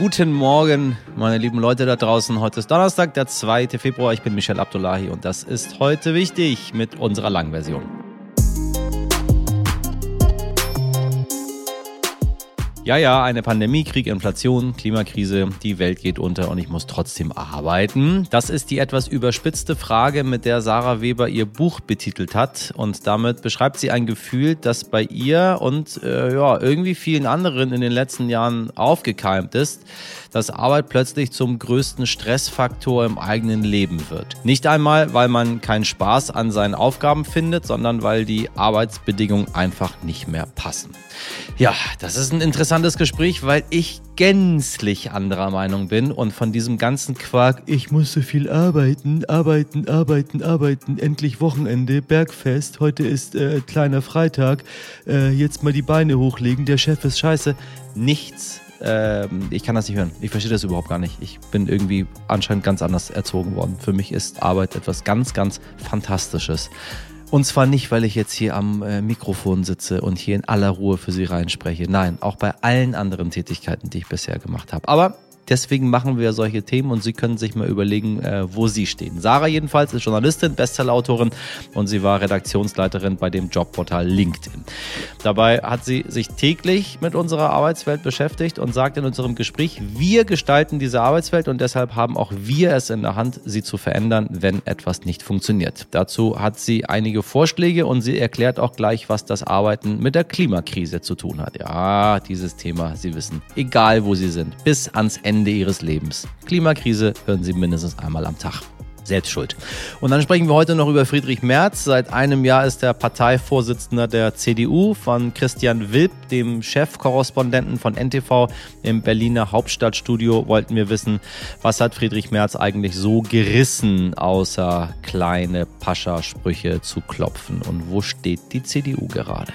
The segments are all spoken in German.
guten Morgen, meine lieben Leute da draußen. Heute ist Donnerstag, der 2. Februar. Ich bin Michel Abdullahi und das ist heute wichtig mit unserer Langversion. Ja, ja, eine Pandemie, Krieg, Inflation, Klimakrise, die Welt geht unter und ich muss trotzdem arbeiten. Das ist die etwas überspitzte Frage, mit der Sarah Weber ihr Buch betitelt hat. Und damit beschreibt sie ein Gefühl, das bei ihr und äh, ja, irgendwie vielen anderen in den letzten Jahren aufgekeimt ist, dass Arbeit plötzlich zum größten Stressfaktor im eigenen Leben wird. Nicht einmal, weil man keinen Spaß an seinen Aufgaben findet, sondern weil die Arbeitsbedingungen einfach nicht mehr passen. Ja, das ist ein interessantes Gespräch, weil ich gänzlich anderer Meinung bin und von diesem ganzen Quark, ich muss so viel arbeiten, arbeiten, arbeiten, arbeiten, endlich Wochenende, Bergfest, heute ist äh, kleiner Freitag, äh, jetzt mal die Beine hochlegen, der Chef ist scheiße, nichts ähm, ich kann das nicht hören. Ich verstehe das überhaupt gar nicht. Ich bin irgendwie anscheinend ganz anders erzogen worden. Für mich ist Arbeit etwas ganz, ganz Fantastisches. Und zwar nicht, weil ich jetzt hier am äh, Mikrofon sitze und hier in aller Ruhe für Sie reinspreche. Nein, auch bei allen anderen Tätigkeiten, die ich bisher gemacht habe. Aber Deswegen machen wir solche Themen und Sie können sich mal überlegen, äh, wo Sie stehen. Sarah jedenfalls ist Journalistin, Bestsellerautorin und sie war Redaktionsleiterin bei dem Jobportal LinkedIn. Dabei hat sie sich täglich mit unserer Arbeitswelt beschäftigt und sagt in unserem Gespräch, wir gestalten diese Arbeitswelt und deshalb haben auch wir es in der Hand, sie zu verändern, wenn etwas nicht funktioniert. Dazu hat sie einige Vorschläge und sie erklärt auch gleich, was das Arbeiten mit der Klimakrise zu tun hat. Ja, dieses Thema, Sie wissen, egal wo Sie sind, bis ans Ende Ende ihres Lebens. Klimakrise hören Sie mindestens einmal am Tag. Selbst schuld. Und dann sprechen wir heute noch über Friedrich Merz. Seit einem Jahr ist er Parteivorsitzender der CDU. Von Christian Wilp, dem Chefkorrespondenten von NTV im Berliner Hauptstadtstudio, wollten wir wissen, was hat Friedrich Merz eigentlich so gerissen, außer kleine Paschasprüche zu klopfen? Und wo steht die CDU gerade?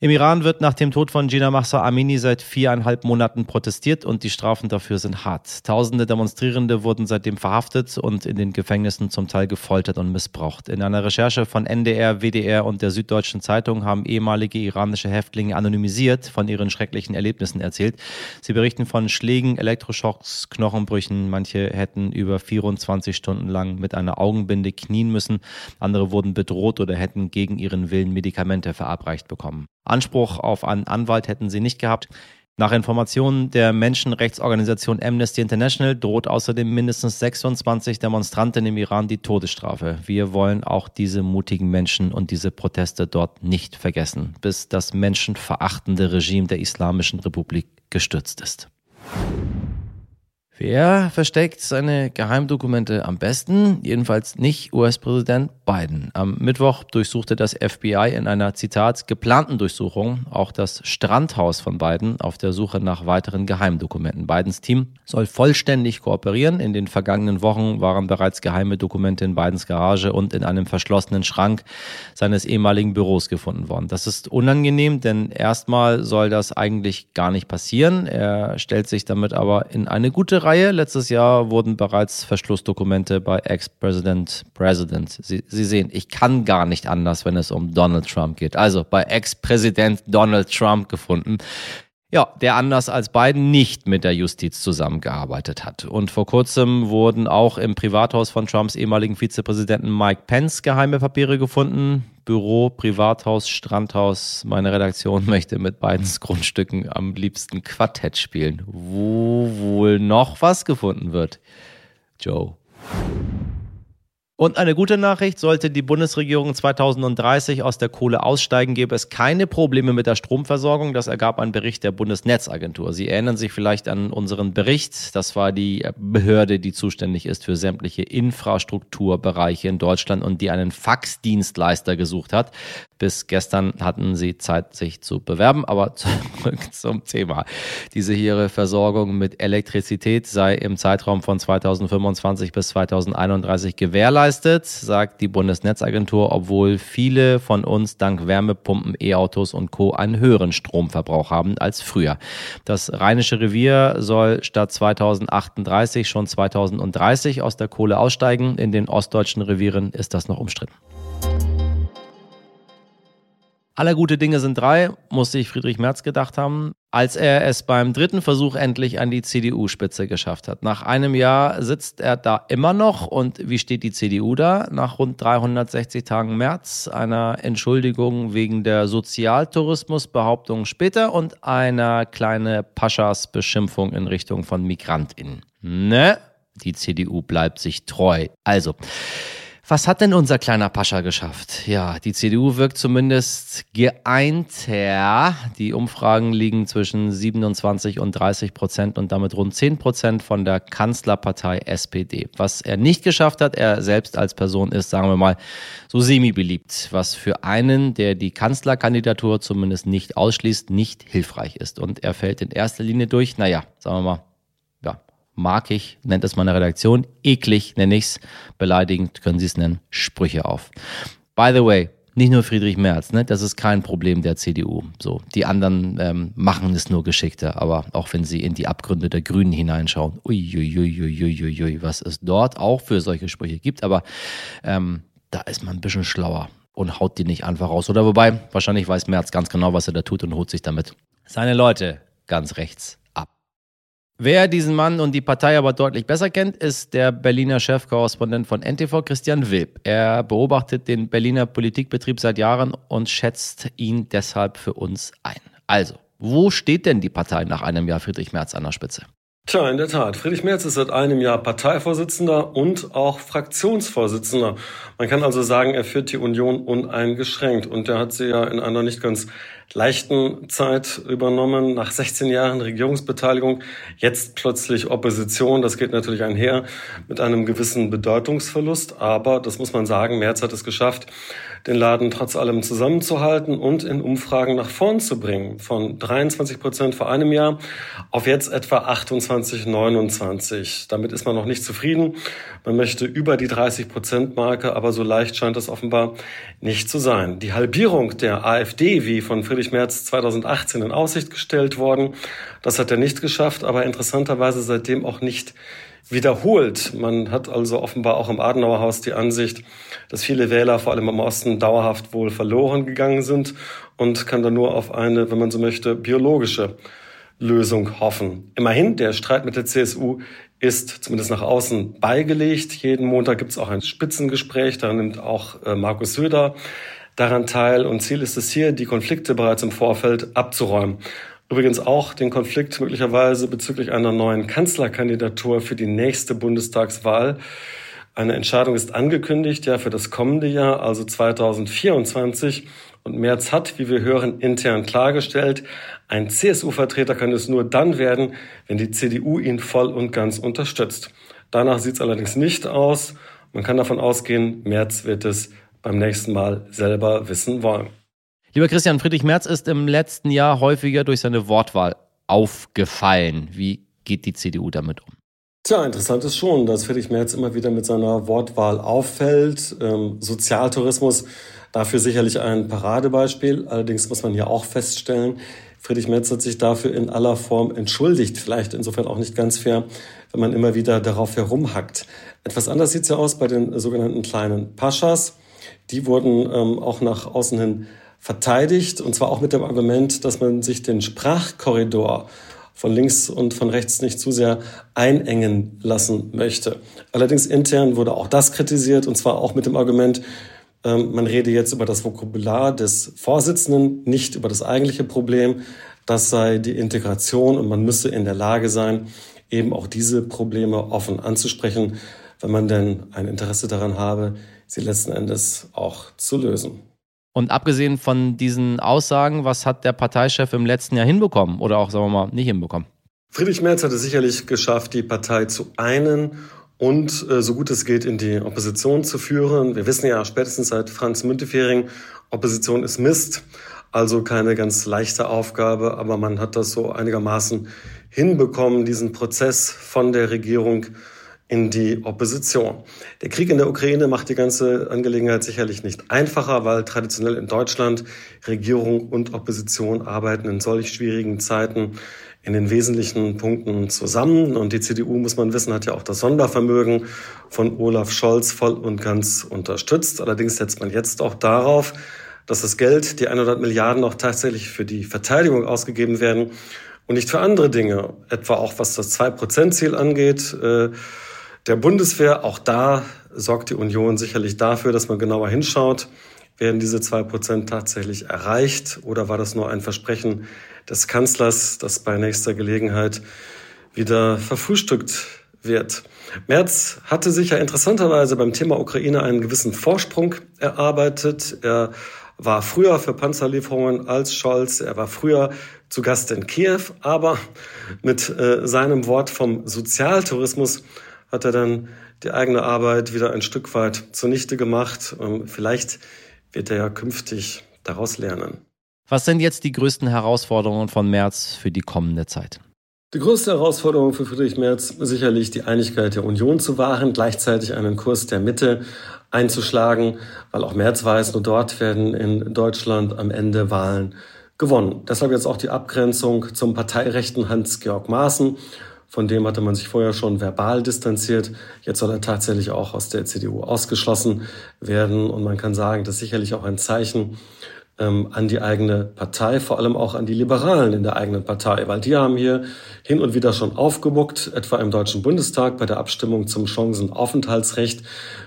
Im Iran wird nach dem Tod von Gina Mahsa Amini seit viereinhalb Monaten protestiert und die Strafen dafür sind hart. Tausende Demonstrierende wurden seitdem verhaftet und in den Gefängnissen zum Teil gefoltert und missbraucht. In einer Recherche von NDR, WDR und der Süddeutschen Zeitung haben ehemalige iranische Häftlinge anonymisiert von ihren schrecklichen Erlebnissen erzählt. Sie berichten von Schlägen, Elektroschocks, Knochenbrüchen. Manche hätten über 24 Stunden lang mit einer Augenbinde knien müssen. Andere wurden bedroht oder hätten gegen ihren Willen Medikamente verabreicht bekommen. Anspruch auf einen Anwalt hätten sie nicht gehabt. Nach Informationen der Menschenrechtsorganisation Amnesty International droht außerdem mindestens 26 Demonstranten im Iran die Todesstrafe. Wir wollen auch diese mutigen Menschen und diese Proteste dort nicht vergessen, bis das menschenverachtende Regime der Islamischen Republik gestürzt ist. Wer versteckt seine Geheimdokumente am besten? Jedenfalls nicht US-Präsident Biden. Am Mittwoch durchsuchte das FBI in einer Zitat geplanten Durchsuchung auch das Strandhaus von Biden auf der Suche nach weiteren Geheimdokumenten. Bidens Team soll vollständig kooperieren. In den vergangenen Wochen waren bereits geheime Dokumente in Bidens Garage und in einem verschlossenen Schrank seines ehemaligen Büros gefunden worden. Das ist unangenehm, denn erstmal soll das eigentlich gar nicht passieren. Er stellt sich damit aber in eine gute Reihe. Letztes Jahr wurden bereits Verschlussdokumente bei Ex-President President. Sie, Sie sehen, ich kann gar nicht anders, wenn es um Donald Trump geht. Also bei Ex-Präsident Donald Trump gefunden. Ja, der anders als Biden nicht mit der Justiz zusammengearbeitet hat. Und vor kurzem wurden auch im Privathaus von Trumps ehemaligen Vizepräsidenten Mike Pence geheime Papiere gefunden. Büro, Privathaus, Strandhaus. Meine Redaktion möchte mit Bidens Grundstücken am liebsten Quartett spielen. Wo wohl noch was gefunden wird? Joe. Und eine gute Nachricht, sollte die Bundesregierung 2030 aus der Kohle aussteigen, gäbe es keine Probleme mit der Stromversorgung. Das ergab ein Bericht der Bundesnetzagentur. Sie erinnern sich vielleicht an unseren Bericht. Das war die Behörde, die zuständig ist für sämtliche Infrastrukturbereiche in Deutschland und die einen Faxdienstleister gesucht hat. Bis gestern hatten sie Zeit, sich zu bewerben, aber zurück zum Thema. Diese hier Versorgung mit Elektrizität sei im Zeitraum von 2025 bis 2031 gewährleistet, sagt die Bundesnetzagentur, obwohl viele von uns dank Wärmepumpen, E-Autos und Co. einen höheren Stromverbrauch haben als früher. Das Rheinische Revier soll statt 2038 schon 2030 aus der Kohle aussteigen. In den ostdeutschen Revieren ist das noch umstritten. Alle gute Dinge sind drei, muss sich Friedrich Merz gedacht haben, als er es beim dritten Versuch endlich an die CDU-Spitze geschafft hat. Nach einem Jahr sitzt er da immer noch und wie steht die CDU da? Nach rund 360 Tagen März, einer Entschuldigung wegen der Sozialtourismusbehauptung später und einer kleine Paschas-Beschimpfung in Richtung von MigrantInnen. Ne? Die CDU bleibt sich treu. Also, was hat denn unser kleiner Pascha geschafft? Ja, die CDU wirkt zumindest geeinter. Die Umfragen liegen zwischen 27 und 30 Prozent und damit rund 10 Prozent von der Kanzlerpartei SPD. Was er nicht geschafft hat, er selbst als Person ist, sagen wir mal, so semi-beliebt, was für einen, der die Kanzlerkandidatur zumindest nicht ausschließt, nicht hilfreich ist. Und er fällt in erster Linie durch, naja, sagen wir mal, mag ich, nennt es meine Redaktion, eklig nenne ich es, beleidigend können Sie es nennen, Sprüche auf. By the way, nicht nur Friedrich Merz, ne? das ist kein Problem der CDU. So, die anderen ähm, machen es nur geschickter, aber auch wenn sie in die Abgründe der Grünen hineinschauen, uiuiuiuiui, was es dort auch für solche Sprüche gibt, aber ähm, da ist man ein bisschen schlauer und haut die nicht einfach raus. Oder wobei, wahrscheinlich weiß Merz ganz genau, was er da tut und holt sich damit seine Leute ganz rechts Wer diesen Mann und die Partei aber deutlich besser kennt, ist der Berliner Chefkorrespondent von NTV, Christian Wilb. Er beobachtet den Berliner Politikbetrieb seit Jahren und schätzt ihn deshalb für uns ein. Also, wo steht denn die Partei nach einem Jahr Friedrich Merz an der Spitze? Tja, in der Tat. Friedrich Merz ist seit einem Jahr Parteivorsitzender und auch Fraktionsvorsitzender. Man kann also sagen, er führt die Union uneingeschränkt. Und er hat sie ja in einer nicht ganz leichten Zeit übernommen, nach 16 Jahren Regierungsbeteiligung, jetzt plötzlich Opposition. Das geht natürlich einher mit einem gewissen Bedeutungsverlust. Aber, das muss man sagen, Merz hat es geschafft, den Laden trotz allem zusammenzuhalten und in Umfragen nach vorn zu bringen. Von 23 Prozent vor einem Jahr auf jetzt etwa 28, 29. Damit ist man noch nicht zufrieden. Man möchte über die 30 Prozent Marke, aber so leicht scheint das offenbar nicht zu sein. Die Halbierung der AfD, wie von Friedrich Merz 2018 in Aussicht gestellt worden, das hat er nicht geschafft, aber interessanterweise seitdem auch nicht wiederholt. Man hat also offenbar auch im Adenauerhaus die Ansicht, dass viele Wähler vor allem im Osten dauerhaft wohl verloren gegangen sind und kann dann nur auf eine, wenn man so möchte, biologische Lösung hoffen. Immerhin, der Streit mit der CSU ist zumindest nach außen beigelegt. Jeden Montag gibt es auch ein Spitzengespräch, da nimmt auch äh, Markus Söder daran teil. Und Ziel ist es hier, die Konflikte bereits im Vorfeld abzuräumen. Übrigens auch den Konflikt möglicherweise bezüglich einer neuen Kanzlerkandidatur für die nächste Bundestagswahl. Eine Entscheidung ist angekündigt, ja, für das kommende Jahr, also 2024. Und Merz hat, wie wir hören, intern klargestellt, ein CSU-Vertreter kann es nur dann werden, wenn die CDU ihn voll und ganz unterstützt. Danach sieht es allerdings nicht aus. Man kann davon ausgehen, Merz wird es beim nächsten Mal selber wissen wollen. Lieber Christian, Friedrich Merz ist im letzten Jahr häufiger durch seine Wortwahl aufgefallen. Wie geht die CDU damit um? Tja, interessant ist schon, dass Friedrich Merz immer wieder mit seiner Wortwahl auffällt. Ähm, Sozialtourismus dafür sicherlich ein Paradebeispiel. Allerdings muss man hier auch feststellen, Friedrich Merz hat sich dafür in aller Form entschuldigt. Vielleicht insofern auch nicht ganz fair, wenn man immer wieder darauf herumhackt. Etwas anders sieht es ja aus bei den sogenannten kleinen Paschas. Die wurden ähm, auch nach außen hin verteidigt, und zwar auch mit dem Argument, dass man sich den Sprachkorridor von links und von rechts nicht zu sehr einengen lassen möchte. Allerdings intern wurde auch das kritisiert, und zwar auch mit dem Argument, ähm, man rede jetzt über das Vokabular des Vorsitzenden, nicht über das eigentliche Problem. Das sei die Integration und man müsse in der Lage sein, eben auch diese Probleme offen anzusprechen, wenn man denn ein Interesse daran habe, sie letzten Endes auch zu lösen. Und abgesehen von diesen Aussagen, was hat der Parteichef im letzten Jahr hinbekommen oder auch, sagen wir mal, nicht hinbekommen? Friedrich Merz hat es sicherlich geschafft, die Partei zu einen und äh, so gut es geht in die Opposition zu führen. Wir wissen ja spätestens seit Franz Müntefering, Opposition ist Mist, also keine ganz leichte Aufgabe, aber man hat das so einigermaßen hinbekommen, diesen Prozess von der Regierung in die Opposition. Der Krieg in der Ukraine macht die ganze Angelegenheit sicherlich nicht einfacher, weil traditionell in Deutschland Regierung und Opposition arbeiten in solch schwierigen Zeiten in den wesentlichen Punkten zusammen. Und die CDU, muss man wissen, hat ja auch das Sondervermögen von Olaf Scholz voll und ganz unterstützt. Allerdings setzt man jetzt auch darauf, dass das Geld, die 100 Milliarden, auch tatsächlich für die Verteidigung ausgegeben werden und nicht für andere Dinge, etwa auch was das 2-Prozent-Ziel angeht. Äh, der Bundeswehr, auch da sorgt die Union sicherlich dafür, dass man genauer hinschaut. Werden diese 2% tatsächlich erreicht oder war das nur ein Versprechen des Kanzlers, das bei nächster Gelegenheit wieder verfrühstückt wird? Merz hatte sich ja interessanterweise beim Thema Ukraine einen gewissen Vorsprung erarbeitet. Er war früher für Panzerlieferungen als Scholz. Er war früher zu Gast in Kiew. Aber mit äh, seinem Wort vom Sozialtourismus hat er dann die eigene Arbeit wieder ein Stück weit zunichte gemacht. Ähm, vielleicht wird er ja künftig daraus lernen. Was sind jetzt die größten Herausforderungen von Merz für die kommende Zeit? Die größte Herausforderung für Friedrich Merz sicherlich die Einigkeit der Union zu wahren, gleichzeitig einen Kurs der Mitte einzuschlagen, weil auch Merz weiß, nur dort werden in Deutschland am Ende Wahlen gewonnen. Deshalb jetzt auch die Abgrenzung zum parteirechten Hans-Georg Maaßen. Von dem hatte man sich vorher schon verbal distanziert. Jetzt soll er tatsächlich auch aus der CDU ausgeschlossen werden. Und man kann sagen, das ist sicherlich auch ein Zeichen ähm, an die eigene Partei, vor allem auch an die Liberalen in der eigenen Partei, weil die haben hier hin und wieder schon aufgemuckt, etwa im Deutschen Bundestag bei der Abstimmung zum Chancenaufenthaltsrecht.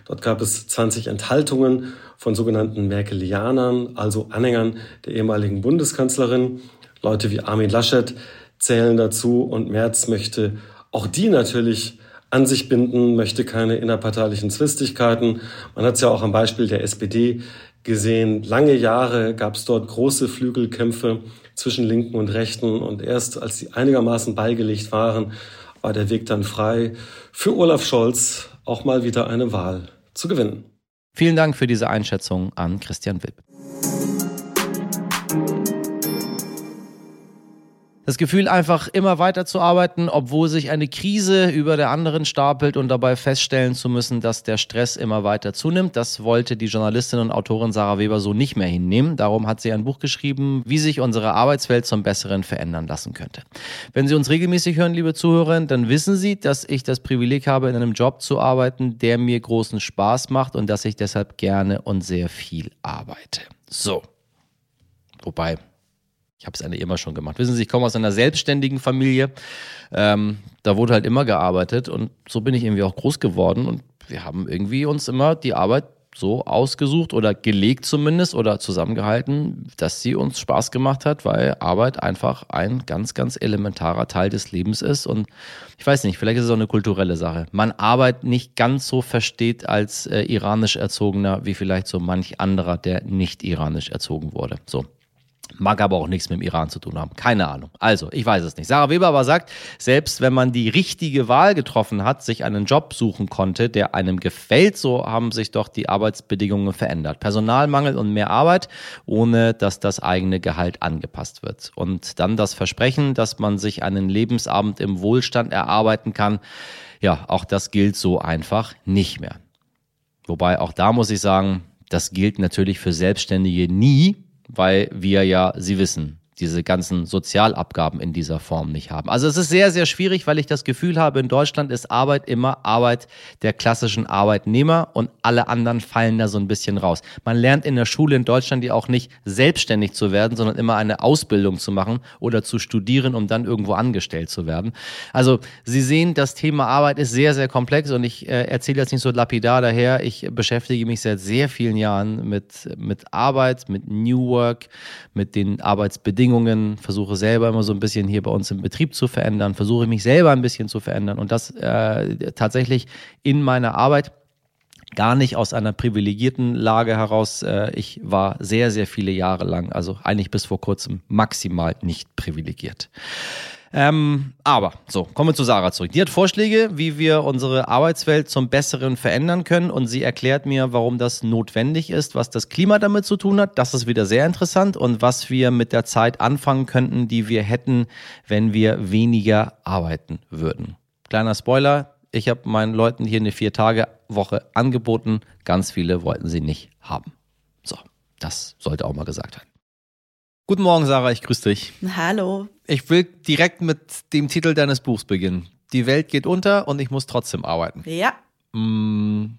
Dort gab es 20 Enthaltungen von sogenannten Merkelianern, also Anhängern der ehemaligen Bundeskanzlerin. Leute wie Armin Laschet zählen dazu und Merz möchte auch die natürlich an sich binden, möchte keine innerparteilichen Zwistigkeiten. Man hat es ja auch am Beispiel der SPD gesehen. Lange Jahre gab es dort große Flügelkämpfe zwischen Linken und Rechten und erst als sie einigermaßen beigelegt waren, war der Weg dann frei für Olaf Scholz auch mal wieder eine Wahl zu gewinnen. Vielen Dank für diese Einschätzung an Christian Wipp. Das Gefühl, einfach immer weiter zu arbeiten, obwohl sich eine Krise über der anderen stapelt und dabei feststellen zu müssen, dass der Stress immer weiter zunimmt. Das wollte die Journalistin und Autorin Sarah Weber so nicht mehr hinnehmen. Darum hat sie ein Buch geschrieben, wie sich unsere Arbeitswelt zum Besseren verändern lassen könnte. Wenn Sie uns regelmäßig hören, liebe Zuhörerinnen, dann wissen Sie, dass ich das Privileg habe, in einem Job zu arbeiten, der mir großen Spaß macht und dass ich deshalb gerne und sehr viel arbeite. So. Wobei, ich habe es eigentlich immer schon gemacht. Wissen Sie, ich komme aus einer selbstständigen Familie. Ähm, da wurde halt immer gearbeitet und so bin ich irgendwie auch groß geworden und wir haben irgendwie uns immer die Arbeit so ausgesucht oder gelegt zumindest oder zusammengehalten, dass sie uns Spaß gemacht hat, weil Arbeit einfach ein ganz, ganz elementarer Teil des Lebens ist. Und ich weiß nicht, vielleicht ist es auch eine kulturelle Sache. Man Arbeit nicht ganz so versteht als äh, iranisch erzogener, wie vielleicht so manch anderer, der nicht iranisch erzogen wurde. So, Mag aber auch nichts mit dem Iran zu tun haben. Keine Ahnung. Also, ich weiß es nicht. Sarah Weber aber sagt, selbst wenn man die richtige Wahl getroffen hat, sich einen Job suchen konnte, der einem gefällt, so haben sich doch die Arbeitsbedingungen verändert. Personalmangel und mehr Arbeit, ohne dass das eigene Gehalt angepasst wird. Und dann das Versprechen, dass man sich einen Lebensabend im Wohlstand erarbeiten kann. Ja, auch das gilt so einfach nicht mehr. Wobei auch da muss ich sagen, das gilt natürlich für Selbstständige nie, weil wir ja, Sie wissen, diese ganzen Sozialabgaben in dieser Form nicht haben. Also es ist sehr, sehr schwierig, weil ich das Gefühl habe, in Deutschland ist Arbeit immer Arbeit der klassischen Arbeitnehmer und alle anderen fallen da so ein bisschen raus. Man lernt in der Schule in Deutschland ja auch nicht selbstständig zu werden, sondern immer eine Ausbildung zu machen oder zu studieren, um dann irgendwo angestellt zu werden. Also Sie sehen, das Thema Arbeit ist sehr, sehr komplex und ich äh, erzähle jetzt nicht so lapidar daher. Ich beschäftige mich seit sehr vielen Jahren mit, mit Arbeit, mit New Work, mit den Arbeitsbedingungen Bedingungen, versuche selber immer so ein bisschen hier bei uns im Betrieb zu verändern, versuche mich selber ein bisschen zu verändern und das äh, tatsächlich in meiner Arbeit gar nicht aus einer privilegierten Lage heraus. Äh, ich war sehr, sehr viele Jahre lang, also eigentlich bis vor kurzem maximal nicht privilegiert. Ähm, aber so, kommen wir zu Sarah zurück. Die hat Vorschläge, wie wir unsere Arbeitswelt zum Besseren verändern können und sie erklärt mir, warum das notwendig ist, was das Klima damit zu tun hat. Das ist wieder sehr interessant und was wir mit der Zeit anfangen könnten, die wir hätten, wenn wir weniger arbeiten würden. Kleiner Spoiler, ich habe meinen Leuten hier eine Vier-Tage-Woche angeboten. Ganz viele wollten sie nicht haben. So, das sollte auch mal gesagt werden. Guten Morgen, Sarah, ich grüße dich. Hallo. Ich will direkt mit dem Titel deines Buchs beginnen. Die Welt geht unter und ich muss trotzdem arbeiten. Ja. Mm,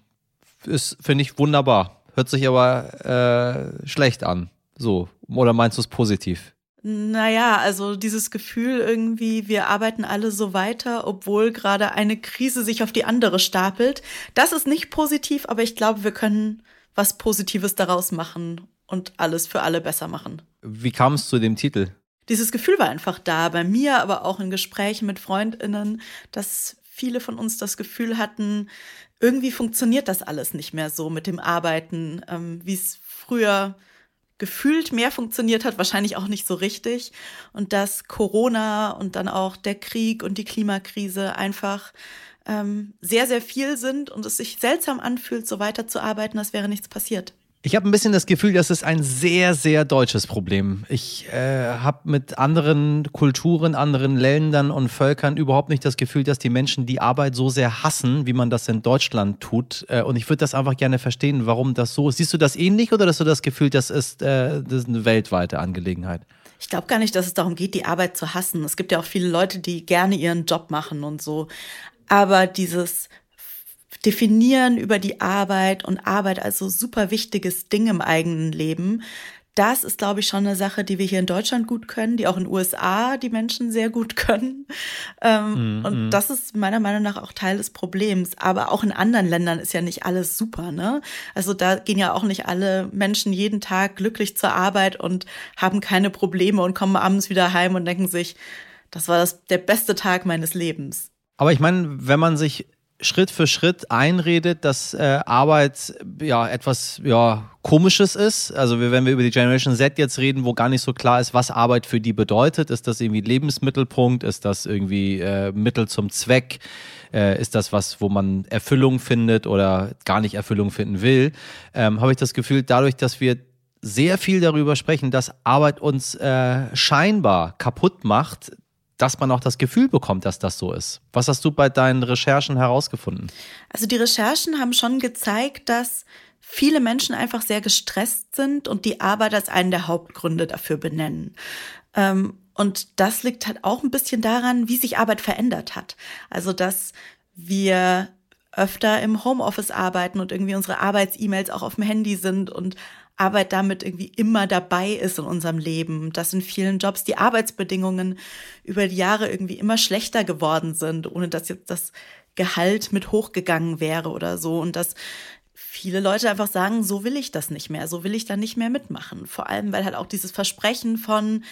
ist, finde ich, wunderbar. Hört sich aber äh, schlecht an. So, oder meinst du es positiv? Naja, also dieses Gefühl irgendwie, wir arbeiten alle so weiter, obwohl gerade eine Krise sich auf die andere stapelt. Das ist nicht positiv, aber ich glaube, wir können was Positives daraus machen und alles für alle besser machen. Wie kam es zu dem Titel? Dieses Gefühl war einfach da, bei mir, aber auch in Gesprächen mit Freundinnen, dass viele von uns das Gefühl hatten, irgendwie funktioniert das alles nicht mehr so mit dem Arbeiten, ähm, wie es früher gefühlt mehr funktioniert hat, wahrscheinlich auch nicht so richtig. Und dass Corona und dann auch der Krieg und die Klimakrise einfach ähm, sehr, sehr viel sind und es sich seltsam anfühlt, so weiterzuarbeiten, als wäre nichts passiert. Ich habe ein bisschen das Gefühl, das ist ein sehr, sehr deutsches Problem. Ich äh, habe mit anderen Kulturen, anderen Ländern und Völkern überhaupt nicht das Gefühl, dass die Menschen die Arbeit so sehr hassen, wie man das in Deutschland tut. Äh, und ich würde das einfach gerne verstehen, warum das so ist. Siehst du das ähnlich oder hast du das Gefühl, das ist, äh, das ist eine weltweite Angelegenheit? Ich glaube gar nicht, dass es darum geht, die Arbeit zu hassen. Es gibt ja auch viele Leute, die gerne ihren Job machen und so. Aber dieses definieren über die Arbeit und Arbeit als so super wichtiges Ding im eigenen Leben. Das ist, glaube ich, schon eine Sache, die wir hier in Deutschland gut können, die auch in den USA die Menschen sehr gut können. Ähm, mm, und mm. das ist meiner Meinung nach auch Teil des Problems. Aber auch in anderen Ländern ist ja nicht alles super, ne? Also da gehen ja auch nicht alle Menschen jeden Tag glücklich zur Arbeit und haben keine Probleme und kommen abends wieder heim und denken sich, das war das, der beste Tag meines Lebens. Aber ich meine, wenn man sich Schritt für Schritt einredet, dass äh, Arbeit ja etwas ja komisches ist. Also wenn wir über die Generation Z jetzt reden, wo gar nicht so klar ist, was Arbeit für die bedeutet, ist das irgendwie Lebensmittelpunkt, ist das irgendwie äh, Mittel zum Zweck, äh, ist das was, wo man Erfüllung findet oder gar nicht Erfüllung finden will, ähm, habe ich das Gefühl, dadurch, dass wir sehr viel darüber sprechen, dass Arbeit uns äh, scheinbar kaputt macht, dass man auch das Gefühl bekommt, dass das so ist. Was hast du bei deinen Recherchen herausgefunden? Also die Recherchen haben schon gezeigt, dass viele Menschen einfach sehr gestresst sind und die Arbeit als einen der Hauptgründe dafür benennen. Ähm, und das liegt halt auch ein bisschen daran, wie sich Arbeit verändert hat. Also, dass wir öfter im Homeoffice arbeiten und irgendwie unsere Arbeits-E-Mails auch auf dem Handy sind und Arbeit damit irgendwie immer dabei ist in unserem Leben, dass in vielen Jobs die Arbeitsbedingungen über die Jahre irgendwie immer schlechter geworden sind, ohne dass jetzt das Gehalt mit hochgegangen wäre oder so und dass viele Leute einfach sagen, so will ich das nicht mehr, so will ich da nicht mehr mitmachen. Vor allem, weil halt auch dieses Versprechen von,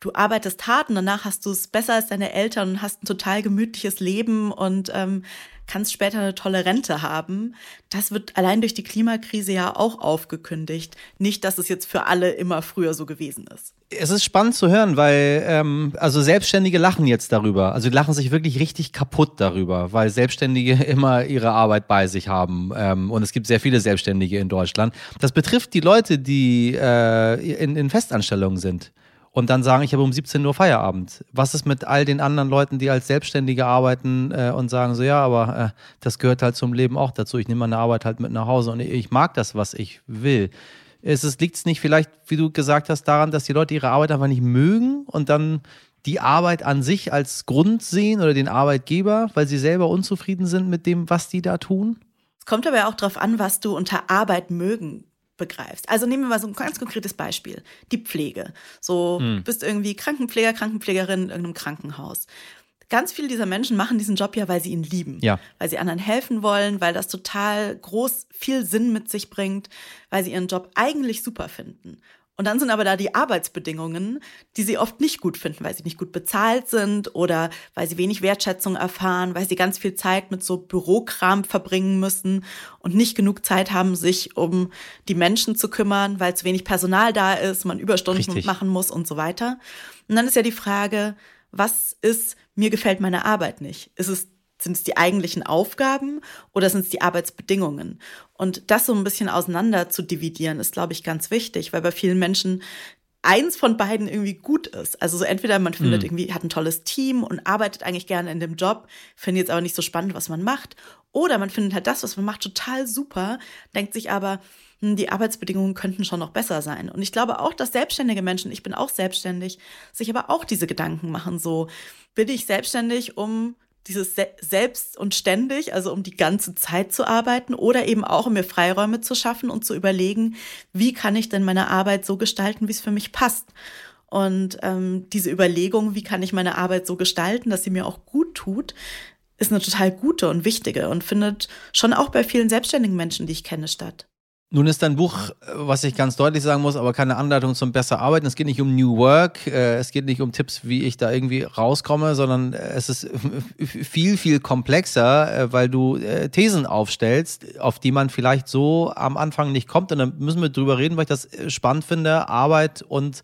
du arbeitest hart und danach hast du es besser als deine Eltern und hast ein total gemütliches Leben und ähm, kannst später eine tolle Rente haben. Das wird allein durch die Klimakrise ja auch aufgekündigt. Nicht, dass es jetzt für alle immer früher so gewesen ist. Es ist spannend zu hören, weil ähm, also Selbstständige lachen jetzt darüber. Also die lachen sich wirklich richtig kaputt darüber, weil Selbstständige immer ihre Arbeit bei sich haben. Ähm, und es gibt sehr viele Selbstständige in Deutschland. Das betrifft die Leute, die äh, in, in Festanstellungen sind und dann sagen, ich habe um 17 Uhr Feierabend. Was ist mit all den anderen Leuten, die als Selbstständige arbeiten äh, und sagen so, ja, aber äh, das gehört halt zum Leben auch dazu. Ich nehme meine Arbeit halt mit nach Hause und ich mag das, was ich will. Liegt es nicht vielleicht, wie du gesagt hast, daran, dass die Leute ihre Arbeit einfach nicht mögen und dann die Arbeit an sich als Grund sehen oder den Arbeitgeber, weil sie selber unzufrieden sind mit dem, was die da tun? Es kommt aber auch darauf an, was du unter Arbeit mögen begreifst. Also nehmen wir mal so ein ganz konkretes Beispiel. Die Pflege. So, hm. bist irgendwie Krankenpfleger, Krankenpflegerin in irgendeinem Krankenhaus. Ganz viele dieser Menschen machen diesen Job ja, weil sie ihn lieben. Ja. Weil sie anderen helfen wollen, weil das total groß viel Sinn mit sich bringt, weil sie ihren Job eigentlich super finden. Und dann sind aber da die Arbeitsbedingungen, die sie oft nicht gut finden, weil sie nicht gut bezahlt sind oder weil sie wenig Wertschätzung erfahren, weil sie ganz viel Zeit mit so Bürokram verbringen müssen und nicht genug Zeit haben, sich um die Menschen zu kümmern, weil zu wenig Personal da ist, man Überstunden Richtig. machen muss und so weiter. Und dann ist ja die Frage, was ist, mir gefällt meine Arbeit nicht? Ist es sind es die eigentlichen Aufgaben oder sind es die Arbeitsbedingungen? Und das so ein bisschen auseinander zu dividieren, ist, glaube ich, ganz wichtig, weil bei vielen Menschen eins von beiden irgendwie gut ist. Also so entweder man findet mhm. irgendwie, hat ein tolles Team und arbeitet eigentlich gerne in dem Job, findet jetzt aber nicht so spannend, was man macht. Oder man findet halt das, was man macht, total super, denkt sich aber, hm, die Arbeitsbedingungen könnten schon noch besser sein. Und ich glaube auch, dass selbstständige Menschen, ich bin auch selbstständig, sich aber auch diese Gedanken machen, so bin ich selbstständig, um dieses Se selbst und ständig, also um die ganze Zeit zu arbeiten oder eben auch um mir Freiräume zu schaffen und zu überlegen, wie kann ich denn meine Arbeit so gestalten, wie es für mich passt. Und ähm, diese Überlegung, wie kann ich meine Arbeit so gestalten, dass sie mir auch gut tut, ist eine total gute und wichtige und findet schon auch bei vielen selbstständigen Menschen, die ich kenne, statt. Nun ist dein Buch, was ich ganz deutlich sagen muss, aber keine Anleitung zum besser arbeiten. Es geht nicht um New Work, äh, es geht nicht um Tipps, wie ich da irgendwie rauskomme, sondern es ist viel, viel komplexer, äh, weil du äh, Thesen aufstellst, auf die man vielleicht so am Anfang nicht kommt. Und dann müssen wir drüber reden, weil ich das spannend finde, Arbeit und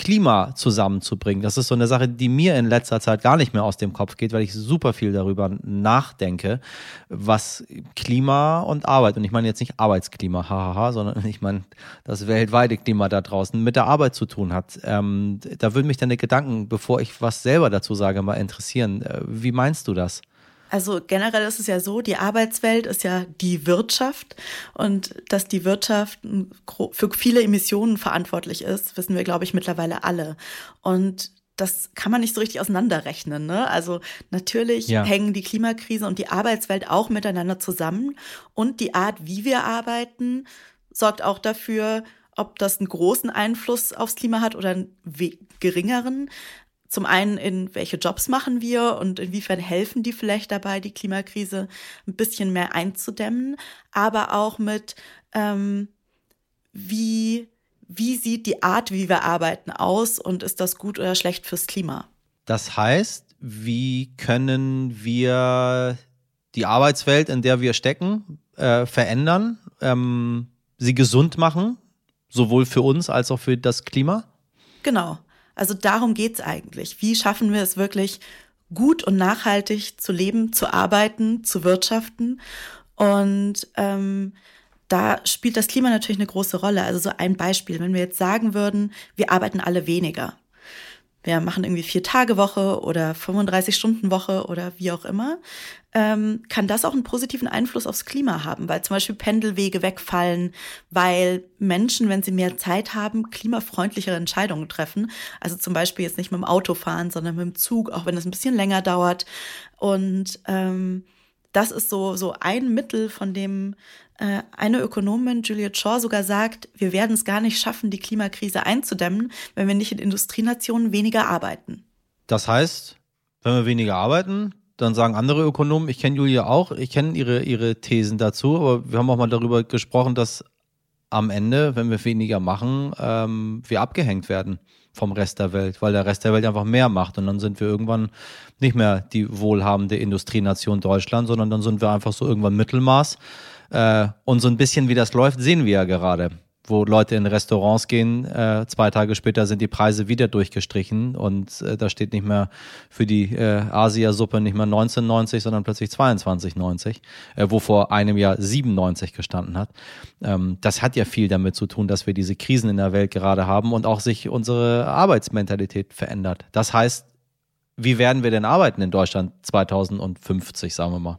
Klima zusammenzubringen. Das ist so eine Sache, die mir in letzter Zeit gar nicht mehr aus dem Kopf geht, weil ich super viel darüber nachdenke, was Klima und Arbeit, und ich meine jetzt nicht Arbeitsklima, hahaha, sondern ich meine das weltweite Klima da draußen mit der Arbeit zu tun hat. Ähm, da würden mich deine Gedanken, bevor ich was selber dazu sage, mal interessieren. Äh, wie meinst du das? Also generell ist es ja so, die Arbeitswelt ist ja die Wirtschaft und dass die Wirtschaft für viele Emissionen verantwortlich ist, wissen wir, glaube ich, mittlerweile alle. Und das kann man nicht so richtig auseinanderrechnen. Ne? Also natürlich ja. hängen die Klimakrise und die Arbeitswelt auch miteinander zusammen. Und die Art, wie wir arbeiten, sorgt auch dafür, ob das einen großen Einfluss aufs Klima hat oder einen geringeren. Zum einen, in welche Jobs machen wir und inwiefern helfen die vielleicht dabei, die Klimakrise ein bisschen mehr einzudämmen, aber auch mit, ähm, wie, wie sieht die Art, wie wir arbeiten, aus und ist das gut oder schlecht fürs Klima? Das heißt, wie können wir die Arbeitswelt, in der wir stecken, äh, verändern, ähm, sie gesund machen, sowohl für uns als auch für das Klima? Genau. Also darum geht's eigentlich. Wie schaffen wir es wirklich gut und nachhaltig zu leben, zu arbeiten, zu wirtschaften? Und ähm, da spielt das Klima natürlich eine große Rolle. Also so ein Beispiel, wenn wir jetzt sagen würden, wir arbeiten alle weniger, wir machen irgendwie vier Tage Woche oder 35 Stunden Woche oder wie auch immer, ähm, kann das auch einen positiven Einfluss aufs Klima haben, weil zum Beispiel Pendelwege wegfallen, weil Menschen, wenn sie mehr Zeit haben, klimafreundlichere Entscheidungen treffen. Also zum Beispiel jetzt nicht mit dem Auto fahren, sondern mit dem Zug, auch wenn es ein bisschen länger dauert. Und ähm, das ist so, so ein Mittel, von dem eine Ökonomin, Juliet Shaw, sogar sagt, wir werden es gar nicht schaffen, die Klimakrise einzudämmen, wenn wir nicht in Industrienationen weniger arbeiten. Das heißt, wenn wir weniger arbeiten, dann sagen andere Ökonomen, ich kenne Julia auch, ich kenne ihre, ihre Thesen dazu, aber wir haben auch mal darüber gesprochen, dass am Ende, wenn wir weniger machen, ähm, wir abgehängt werden vom Rest der Welt, weil der Rest der Welt einfach mehr macht und dann sind wir irgendwann nicht mehr die wohlhabende Industrienation Deutschland, sondern dann sind wir einfach so irgendwann Mittelmaß. Äh, und so ein bisschen wie das läuft, sehen wir ja gerade wo Leute in Restaurants gehen, äh, zwei Tage später sind die Preise wieder durchgestrichen und äh, da steht nicht mehr für die äh, Asiasuppe nicht mehr 19,90, sondern plötzlich 22,90, äh, wo vor einem Jahr 97 gestanden hat. Ähm, das hat ja viel damit zu tun, dass wir diese Krisen in der Welt gerade haben und auch sich unsere Arbeitsmentalität verändert. Das heißt, wie werden wir denn arbeiten in Deutschland 2050, sagen wir mal?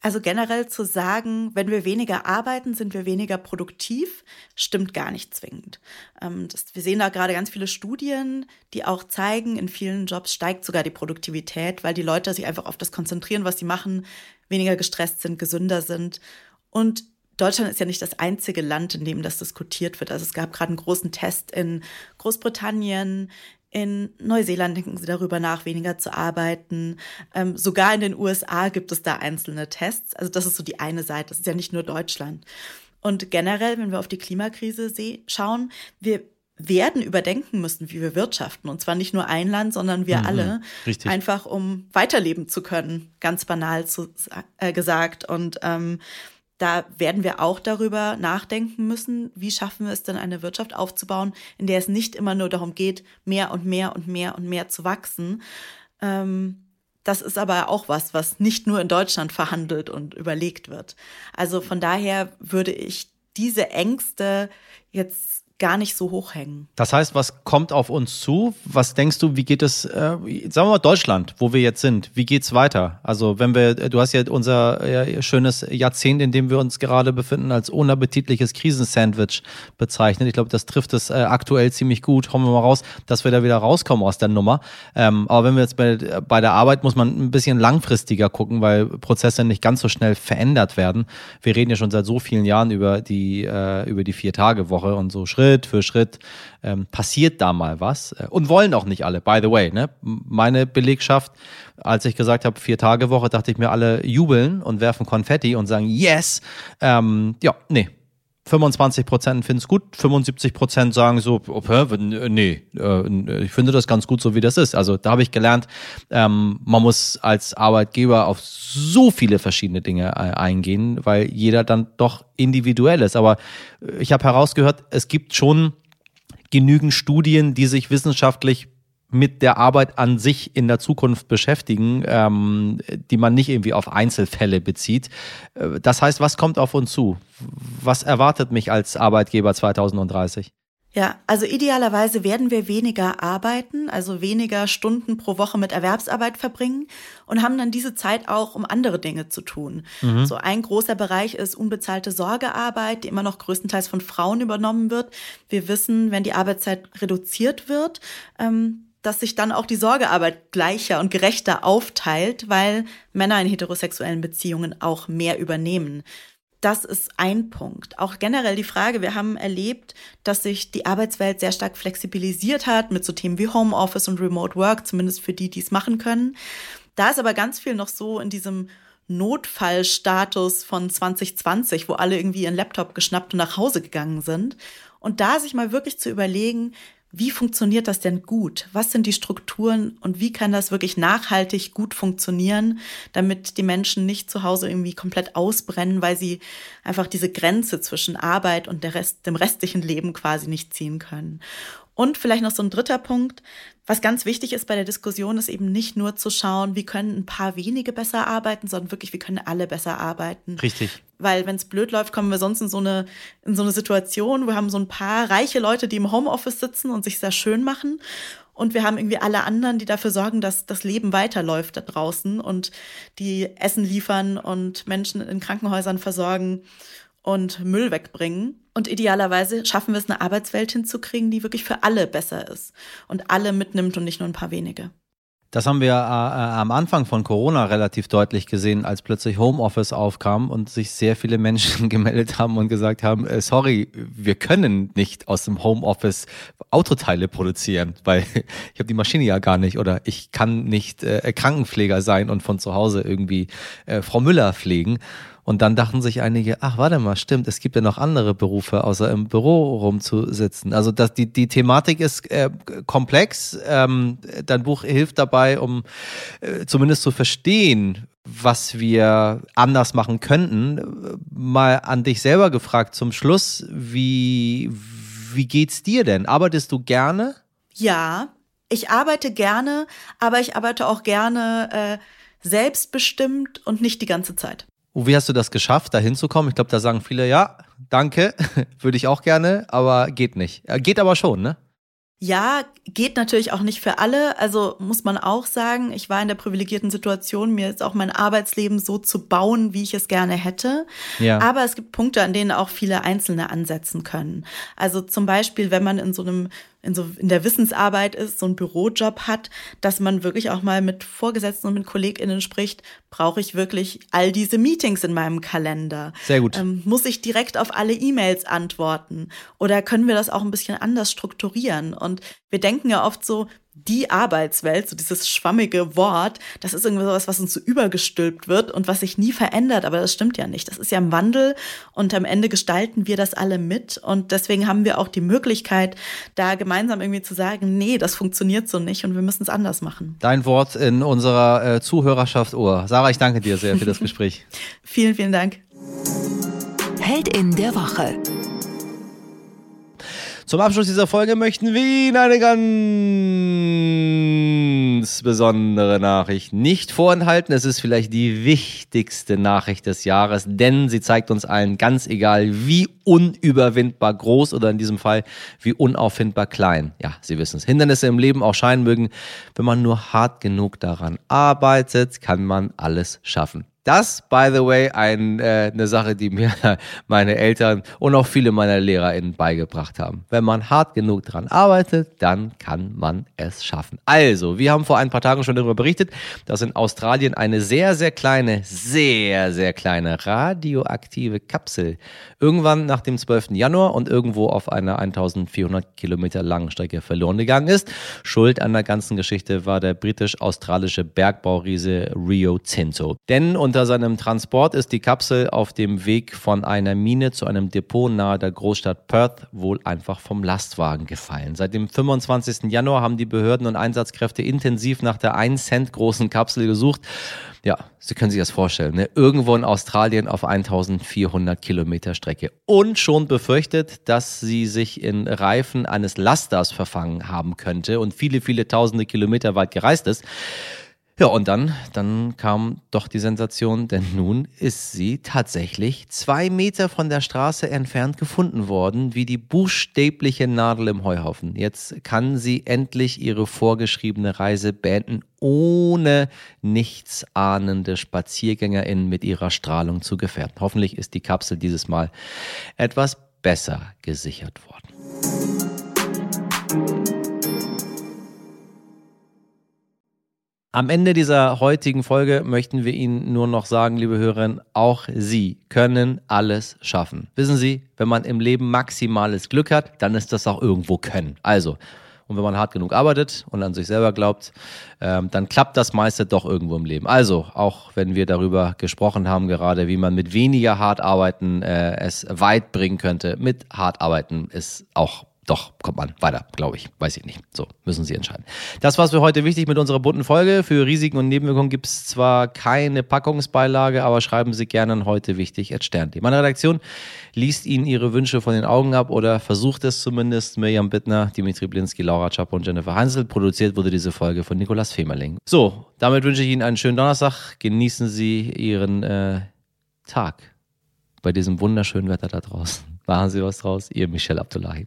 Also generell zu sagen, wenn wir weniger arbeiten, sind wir weniger produktiv, stimmt gar nicht zwingend. Ähm, das, wir sehen da gerade ganz viele Studien, die auch zeigen, in vielen Jobs steigt sogar die Produktivität, weil die Leute sich einfach auf das konzentrieren, was sie machen, weniger gestresst sind, gesünder sind. Und Deutschland ist ja nicht das einzige Land, in dem das diskutiert wird. Also es gab gerade einen großen Test in Großbritannien, in Neuseeland denken sie darüber nach, weniger zu arbeiten. Ähm, sogar in den USA gibt es da einzelne Tests. Also das ist so die eine Seite. Das ist ja nicht nur Deutschland. Und generell, wenn wir auf die Klimakrise schauen, wir werden überdenken müssen, wie wir wirtschaften. Und zwar nicht nur ein Land, sondern wir mhm, alle. Richtig. Einfach um weiterleben zu können, ganz banal zu, äh, gesagt. Und ähm, da werden wir auch darüber nachdenken müssen, wie schaffen wir es denn, eine Wirtschaft aufzubauen, in der es nicht immer nur darum geht, mehr und mehr und mehr und mehr zu wachsen. Ähm, das ist aber auch was, was nicht nur in Deutschland verhandelt und überlegt wird. Also von daher würde ich diese Ängste jetzt gar nicht so hoch hängen. Das heißt, was kommt auf uns zu? Was denkst du, wie geht es, äh, sagen wir mal Deutschland, wo wir jetzt sind, wie geht's weiter? Also wenn wir, du hast ja unser äh, schönes Jahrzehnt, in dem wir uns gerade befinden, als unappetitliches Krisensandwich bezeichnet. Ich glaube, das trifft es äh, aktuell ziemlich gut. Hoffen wir mal raus, dass wir da wieder rauskommen aus der Nummer. Ähm, aber wenn wir jetzt bei, bei der Arbeit, muss man ein bisschen langfristiger gucken, weil Prozesse nicht ganz so schnell verändert werden. Wir reden ja schon seit so vielen Jahren über die, äh, über die Vier-Tage-Woche und so Schritt Schritt für Schritt ähm, passiert da mal was. Äh, und wollen auch nicht alle, by the way. Ne? Meine Belegschaft, als ich gesagt habe, vier Tage Woche, dachte ich mir, alle jubeln und werfen Konfetti und sagen, yes. Ähm, ja, nee, 25 Prozent finden es gut, 75 Prozent sagen so, nee, äh, ich finde das ganz gut, so wie das ist. Also da habe ich gelernt, ähm, man muss als Arbeitgeber auf so viele verschiedene Dinge äh, eingehen, weil jeder dann doch individuell ist. Aber ich habe herausgehört, es gibt schon genügend Studien, die sich wissenschaftlich mit der Arbeit an sich in der Zukunft beschäftigen, ähm, die man nicht irgendwie auf Einzelfälle bezieht. Äh, das heißt, was kommt auf uns zu? Was erwartet mich als Arbeitgeber 2030? Ja, also idealerweise werden wir weniger arbeiten, also weniger Stunden pro Woche mit Erwerbsarbeit verbringen und haben dann diese Zeit auch, um andere Dinge zu tun. Mhm. So ein großer Bereich ist unbezahlte Sorgearbeit, die immer noch größtenteils von Frauen übernommen wird. Wir wissen, wenn die Arbeitszeit reduziert wird, ähm, dass sich dann auch die Sorgearbeit gleicher und gerechter aufteilt, weil Männer in heterosexuellen Beziehungen auch mehr übernehmen. Das ist ein Punkt. Auch generell die Frage, wir haben erlebt, dass sich die Arbeitswelt sehr stark flexibilisiert hat mit so Themen wie Homeoffice und Remote Work, zumindest für die, die es machen können. Da ist aber ganz viel noch so in diesem Notfallstatus von 2020, wo alle irgendwie ihren Laptop geschnappt und nach Hause gegangen sind. Und da sich mal wirklich zu überlegen, wie funktioniert das denn gut? Was sind die Strukturen und wie kann das wirklich nachhaltig gut funktionieren, damit die Menschen nicht zu Hause irgendwie komplett ausbrennen, weil sie einfach diese Grenze zwischen Arbeit und Rest, dem restlichen Leben quasi nicht ziehen können. Und vielleicht noch so ein dritter Punkt, was ganz wichtig ist bei der Diskussion, ist eben nicht nur zu schauen, wie können ein paar wenige besser arbeiten, sondern wirklich, wie können alle besser arbeiten. Richtig. Weil wenn es blöd läuft, kommen wir sonst in so eine in so eine Situation, wir haben so ein paar reiche Leute, die im Homeoffice sitzen und sich sehr schön machen. Und wir haben irgendwie alle anderen, die dafür sorgen, dass das Leben weiterläuft da draußen und die Essen liefern und Menschen in Krankenhäusern versorgen und Müll wegbringen. Und idealerweise schaffen wir es, eine Arbeitswelt hinzukriegen, die wirklich für alle besser ist und alle mitnimmt und nicht nur ein paar wenige. Das haben wir äh, äh, am Anfang von Corona relativ deutlich gesehen, als plötzlich Homeoffice aufkam und sich sehr viele Menschen gemeldet haben und gesagt haben, äh, sorry, wir können nicht aus dem Homeoffice Autoteile produzieren, weil ich habe die Maschine ja gar nicht oder ich kann nicht äh, Krankenpfleger sein und von zu Hause irgendwie äh, Frau Müller pflegen. Und dann dachten sich einige, ach, warte mal, stimmt, es gibt ja noch andere Berufe, außer im Büro rumzusitzen. Also das, die, die Thematik ist äh, komplex. Ähm, dein Buch hilft dabei, um äh, zumindest zu verstehen, was wir anders machen könnten. Mal an dich selber gefragt zum Schluss, wie, wie geht's dir denn? Arbeitest du gerne? Ja, ich arbeite gerne, aber ich arbeite auch gerne äh, selbstbestimmt und nicht die ganze Zeit. Und wie hast du das geschafft, da hinzukommen? Ich glaube, da sagen viele, ja, danke, würde ich auch gerne, aber geht nicht. Geht aber schon, ne? Ja, geht natürlich auch nicht für alle. Also muss man auch sagen, ich war in der privilegierten Situation, mir jetzt auch mein Arbeitsleben so zu bauen, wie ich es gerne hätte. Ja. Aber es gibt Punkte, an denen auch viele Einzelne ansetzen können. Also zum Beispiel, wenn man in so einem in, so, in der Wissensarbeit ist, so einen Bürojob hat, dass man wirklich auch mal mit Vorgesetzten und mit KollegInnen spricht, brauche ich wirklich all diese Meetings in meinem Kalender? Sehr gut. Ähm, muss ich direkt auf alle E-Mails antworten? Oder können wir das auch ein bisschen anders strukturieren? Und wir denken ja oft so, die Arbeitswelt, so dieses schwammige Wort, das ist irgendwie sowas, was uns so übergestülpt wird und was sich nie verändert, aber das stimmt ja nicht. Das ist ja im Wandel und am Ende gestalten wir das alle mit und deswegen haben wir auch die Möglichkeit, da gemeinsam irgendwie zu sagen, nee, das funktioniert so nicht und wir müssen es anders machen. Dein Wort in unserer äh, Zuhörerschaft Ohr. Sarah, ich danke dir sehr für das Gespräch. vielen, vielen Dank. Heldin der Woche. Zum Abschluss dieser Folge möchten wir Ihnen eine ganz besondere Nachricht nicht vorenthalten. Es ist vielleicht die wichtigste Nachricht des Jahres, denn sie zeigt uns allen, ganz egal wie unüberwindbar groß oder in diesem Fall wie unauffindbar klein. Ja, Sie wissen es. Hindernisse im Leben auch scheinen mögen. Wenn man nur hart genug daran arbeitet, kann man alles schaffen. Das, by the way, ein, äh, eine Sache, die mir meine Eltern und auch viele meiner LehrerInnen beigebracht haben. Wenn man hart genug dran arbeitet, dann kann man es schaffen. Also, wir haben vor ein paar Tagen schon darüber berichtet, dass in Australien eine sehr, sehr kleine, sehr, sehr kleine radioaktive Kapsel irgendwann nach dem 12. Januar und irgendwo auf einer 1400 Kilometer langen Strecke verloren gegangen ist. Schuld an der ganzen Geschichte war der britisch-australische Bergbauriese Rio Tinto. Denn unter unter seinem Transport ist die Kapsel auf dem Weg von einer Mine zu einem Depot nahe der Großstadt Perth wohl einfach vom Lastwagen gefallen. Seit dem 25. Januar haben die Behörden und Einsatzkräfte intensiv nach der 1 Cent großen Kapsel gesucht. Ja, Sie können sich das vorstellen, ne? irgendwo in Australien auf 1400 Kilometer Strecke. Und schon befürchtet, dass sie sich in Reifen eines Lasters verfangen haben könnte und viele, viele tausende Kilometer weit gereist ist. Ja, und dann, dann kam doch die Sensation, denn nun ist sie tatsächlich zwei Meter von der Straße entfernt gefunden worden, wie die buchstäbliche Nadel im Heuhaufen. Jetzt kann sie endlich ihre vorgeschriebene Reise beenden, ohne nichtsahnende SpaziergängerInnen mit ihrer Strahlung zu gefährden. Hoffentlich ist die Kapsel dieses Mal etwas besser gesichert worden. Am Ende dieser heutigen Folge möchten wir Ihnen nur noch sagen, liebe Hörerinnen, auch Sie können alles schaffen. Wissen Sie, wenn man im Leben maximales Glück hat, dann ist das auch irgendwo Können. Also, und wenn man hart genug arbeitet und an sich selber glaubt, ähm, dann klappt das meiste doch irgendwo im Leben. Also, auch wenn wir darüber gesprochen haben, gerade wie man mit weniger hart arbeiten äh, es weit bringen könnte, mit hart arbeiten ist auch doch, kommt man weiter, glaube ich. Weiß ich nicht. So, müssen Sie entscheiden. Das war's für heute wichtig mit unserer bunten Folge. Für Risiken und Nebenwirkungen gibt es zwar keine Packungsbeilage, aber schreiben Sie gerne an heute wichtig Stern.de. Meine Redaktion liest Ihnen Ihre Wünsche von den Augen ab oder versucht es zumindest. Mirjam Bittner, Dimitri Blinski, Laura Schapp und Jennifer Hansel. Produziert wurde diese Folge von Nikolas Femerling. So, damit wünsche ich Ihnen einen schönen Donnerstag. Genießen Sie Ihren äh, Tag bei diesem wunderschönen Wetter da draußen. Machen Sie was draus. Ihr Michel Abdullahi.